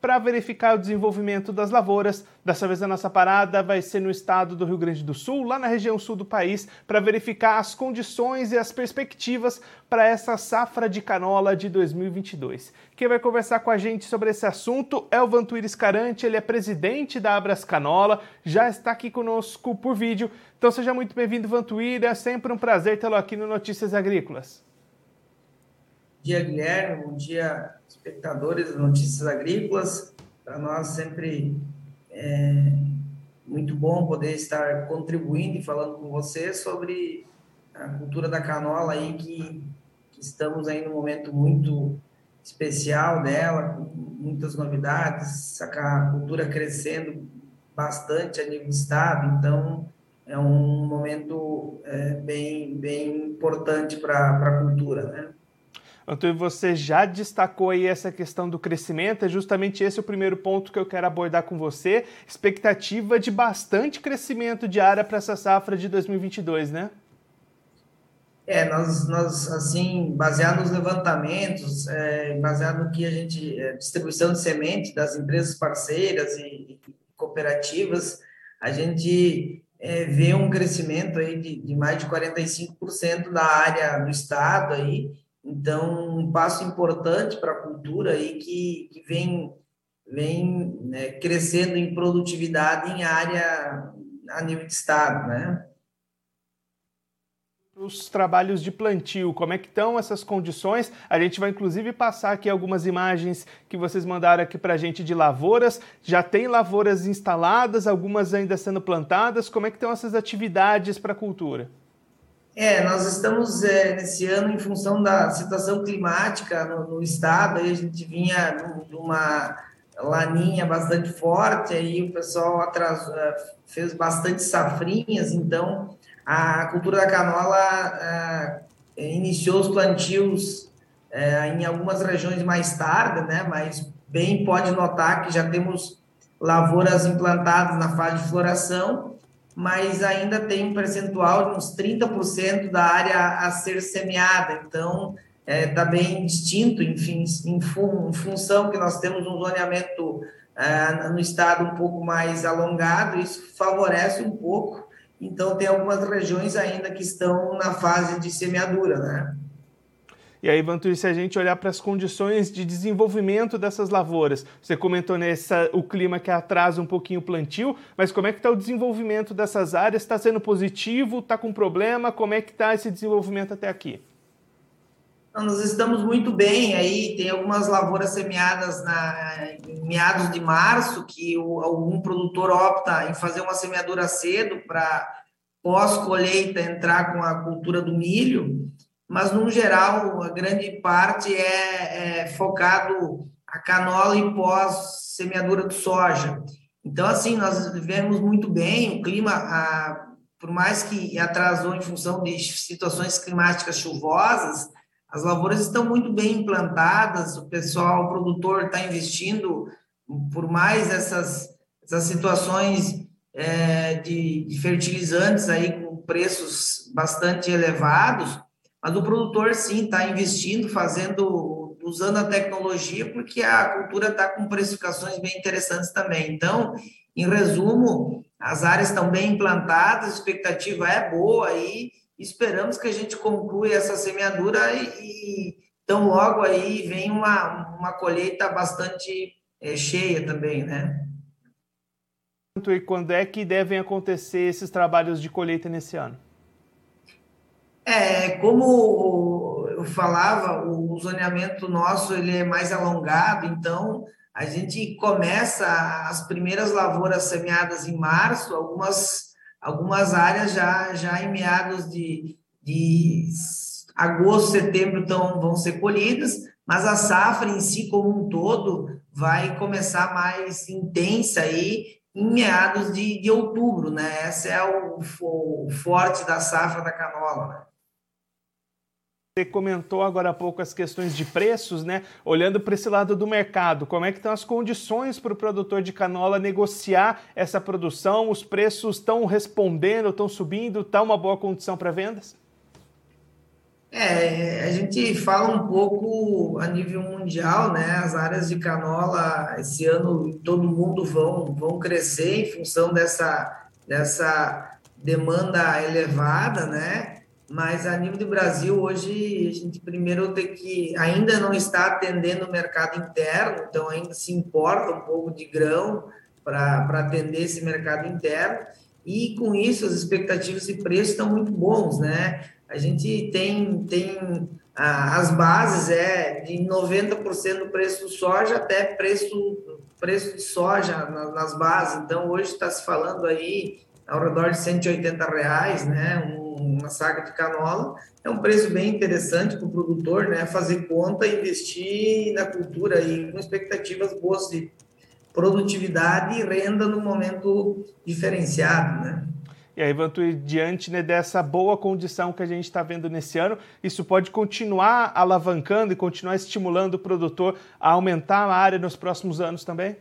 para verificar o desenvolvimento das lavouras. Dessa vez a nossa parada vai ser no estado do Rio Grande do Sul, lá na região sul do país, para verificar as condições e as perspectivas para essa safra de canola de 2022. Quem vai conversar com a gente sobre esse assunto é o Vantuir Escarante, ele é presidente da Abras Canola, já está aqui conosco por vídeo. Então seja muito bem-vindo, Vantuir, é sempre um prazer tê-lo aqui no Notícias Agrícolas. Dia, Guilherme, bom dia, espectadores das Notícias Agrícolas. Para nós sempre é muito bom poder estar contribuindo e falando com você sobre a cultura da canola aí que, que estamos aí num momento muito especial dela, com muitas novidades, a cultura crescendo bastante a nível do estado, então é um momento é, bem, bem importante para a cultura, né? Antônio, você já destacou aí essa questão do crescimento, é justamente esse o primeiro ponto que eu quero abordar com você. Expectativa de bastante crescimento de área para essa safra de 2022, né? É, nós, nós assim, baseado nos levantamentos, é, baseado no que a gente, é, distribuição de semente das empresas parceiras e, e cooperativas, a gente é, vê um crescimento aí de, de mais de 45% da área do estado aí, então, um passo importante para a cultura aí que, que vem, vem né, crescendo em produtividade em área a nível de estado, né? Os trabalhos de plantio, como é que estão essas condições? A gente vai inclusive passar aqui algumas imagens que vocês mandaram aqui para a gente de lavouras. Já tem lavouras instaladas, algumas ainda sendo plantadas. Como é que estão essas atividades para a cultura? É, nós estamos é, nesse ano em função da situação climática no, no estado, aí a gente vinha numa laninha bastante forte, aí o pessoal atrasou, é, fez bastante safrinhas, então a cultura da canola é, iniciou os plantios é, em algumas regiões mais tarde, né? Mas bem pode notar que já temos lavouras implantadas na fase de floração mas ainda tem um percentual de uns 30% da área a ser semeada. Então, está é, tá bem distinto, enfim, em, fun, em, função que nós temos um zoneamento é, no estado um pouco mais alongado, isso favorece um pouco. Então, tem algumas regiões ainda que estão na fase de semeadura, né? E aí, Vantur, se a gente olhar para as condições de desenvolvimento dessas lavouras, você comentou nessa o clima que atrasa um pouquinho o plantio, mas como é que está o desenvolvimento dessas áreas? Está sendo positivo? Está com problema? Como é que está esse desenvolvimento até aqui? Nós estamos muito bem aí, tem algumas lavouras semeadas na, em meados de março, que o, algum produtor opta em fazer uma semeadura cedo para pós-colheita entrar com a cultura do milho mas no geral a grande parte é, é focado a canola e pós semeadura de soja. Então assim nós vivemos muito bem o clima, a, por mais que atrasou em função de situações climáticas chuvosas, as lavouras estão muito bem implantadas, o pessoal, o produtor está investindo, por mais essas, essas situações é, de, de fertilizantes aí com preços bastante elevados, mas o produtor, sim, está investindo, fazendo, usando a tecnologia, porque a cultura está com precificações bem interessantes também. Então, em resumo, as áreas estão bem implantadas, a expectativa é boa e esperamos que a gente conclua essa semeadura e, e então logo aí vem uma, uma colheita bastante é, cheia também, né? E quando é que devem acontecer esses trabalhos de colheita nesse ano? É, como eu falava, o zoneamento nosso ele é mais alongado, então a gente começa as primeiras lavouras semeadas em março, algumas, algumas áreas já, já em meados de, de agosto, setembro então, vão ser colhidas, mas a safra em si como um todo vai começar mais intensa aí em meados de, de outubro, né? Esse é o, o forte da safra da canola, né? Você comentou agora há pouco as questões de preços, né? Olhando para esse lado do mercado, como é que estão as condições para o produtor de canola negociar essa produção? Os preços estão respondendo, estão subindo, está uma boa condição para vendas? É, a gente fala um pouco a nível mundial, né? As áreas de canola esse ano todo mundo vão vão crescer em função dessa dessa demanda elevada, né? Mas a nível do Brasil, hoje, a gente primeiro tem que. Ainda não está atendendo o mercado interno, então ainda se importa um pouco de grão para atender esse mercado interno. E com isso, as expectativas de preço estão muito bons, né? A gente tem, tem as bases é de 90% do preço do soja até preço, preço de soja nas bases. Então, hoje está se falando aí ao redor de 180 reais, né? Um, uma saca de canola, é um preço bem interessante para o produtor, né? Fazer conta e investir na cultura e com expectativas boas de produtividade e renda no momento diferenciado, né? E aí, Vantu, diante né, dessa boa condição que a gente está vendo nesse ano, isso pode continuar alavancando e continuar estimulando o produtor a aumentar a área nos próximos anos também?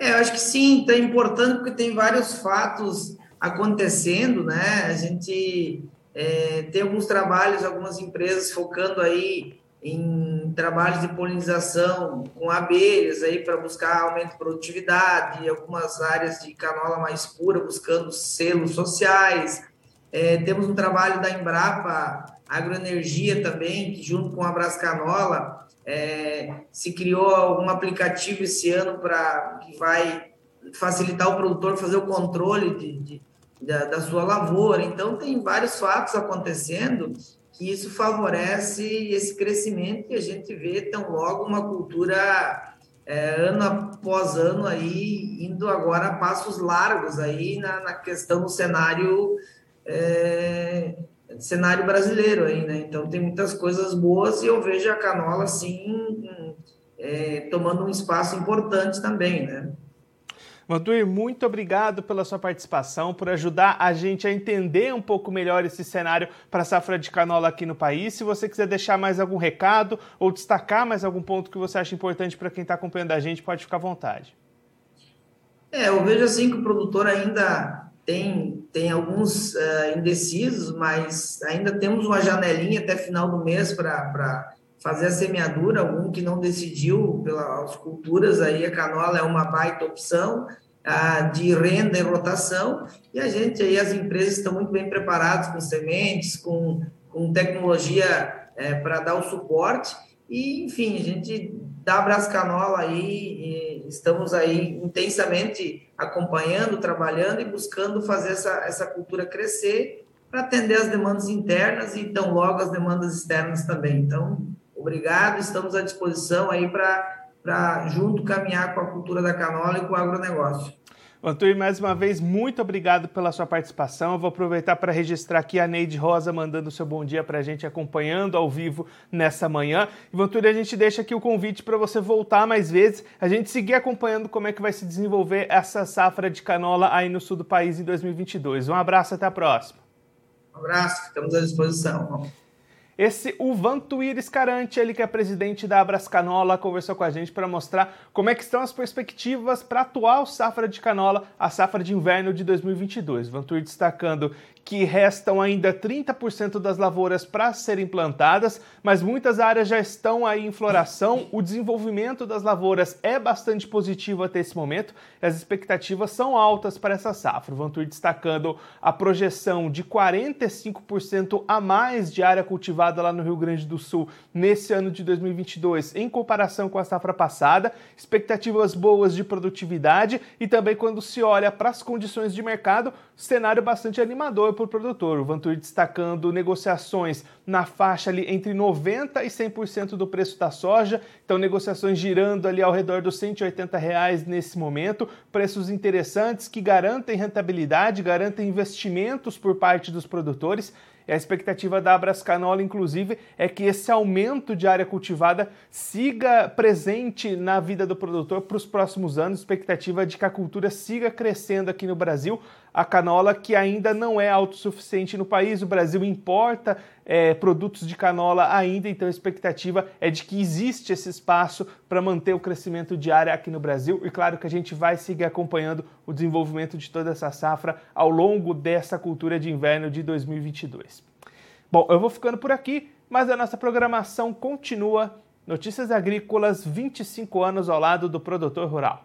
É, eu acho que sim, é importante porque tem vários fatos acontecendo, né? A gente é, tem alguns trabalhos, algumas empresas focando aí em trabalhos de polinização com abelhas aí para buscar aumento de produtividade, algumas áreas de canola mais pura buscando selos sociais. É, temos um trabalho da Embrapa Agroenergia também, que junto com a Brascanola é, se criou um aplicativo esse ano para que vai facilitar o produtor fazer o controle de, de da, da sua lavoura. Então, tem vários fatos acontecendo que isso favorece esse crescimento que a gente vê tão logo uma cultura é, ano após ano aí indo agora a passos largos aí na, na questão do cenário é, cenário brasileiro aí, né? Então tem muitas coisas boas e eu vejo a canola assim é, tomando um espaço importante também, né? Vantuir, muito obrigado pela sua participação, por ajudar a gente a entender um pouco melhor esse cenário para a safra de canola aqui no país. Se você quiser deixar mais algum recado ou destacar mais algum ponto que você acha importante para quem está acompanhando a gente, pode ficar à vontade. É, eu vejo assim que o produtor ainda tem, tem alguns uh, indecisos, mas ainda temos uma janelinha até final do mês para fazer a semeadura, algum que não decidiu pelas culturas, aí a canola é uma baita opção ah, de renda e rotação, e a gente aí, as empresas estão muito bem preparadas com sementes, com, com tecnologia é, para dar o suporte, e enfim, a gente dá abraço canola aí, estamos aí intensamente acompanhando, trabalhando e buscando fazer essa, essa cultura crescer para atender as demandas internas e tão logo as demandas externas também. Então, Obrigado, estamos à disposição aí para junto caminhar com a cultura da canola e com o agronegócio. Antônio, mais uma vez, muito obrigado pela sua participação. Eu vou aproveitar para registrar aqui a Neide Rosa mandando o seu bom dia para a gente, acompanhando ao vivo nessa manhã. E, a gente deixa aqui o convite para você voltar mais vezes, a gente seguir acompanhando como é que vai se desenvolver essa safra de canola aí no sul do país em 2022. Um abraço, até a próxima. Um abraço, ficamos à disposição. Esse o Vantuir Escarante, ele que é presidente da Abras Canola, conversou com a gente para mostrar como é que estão as perspectivas para a atual safra de canola, a safra de inverno de 2022. Vantuir destacando que restam ainda 30% das lavouras para serem plantadas, mas muitas áreas já estão aí em floração. O desenvolvimento das lavouras é bastante positivo até esse momento e as expectativas são altas para essa safra. O Vantur destacando a projeção de 45% a mais de área cultivada lá no Rio Grande do Sul nesse ano de 2022 em comparação com a safra passada, expectativas boas de produtividade e também quando se olha para as condições de mercado, cenário bastante animador por produtor. O Vantur destacando negociações na faixa ali entre 90% e 100% do preço da soja, então negociações girando ali ao redor dos 180 reais nesse momento, preços interessantes que garantem rentabilidade, garantem investimentos por parte dos produtores a expectativa da Abrascanola, inclusive, é que esse aumento de área cultivada siga presente na vida do produtor para os próximos anos. Expectativa de que a cultura siga crescendo aqui no Brasil, a canola que ainda não é autossuficiente no país. O Brasil importa é, produtos de canola ainda, então a expectativa é de que existe esse espaço para manter o crescimento de área aqui no Brasil. E claro que a gente vai seguir acompanhando o desenvolvimento de toda essa safra ao longo dessa cultura de inverno de 2022. Bom, eu vou ficando por aqui, mas a nossa programação continua. Notícias Agrícolas, 25 anos ao lado do produtor rural.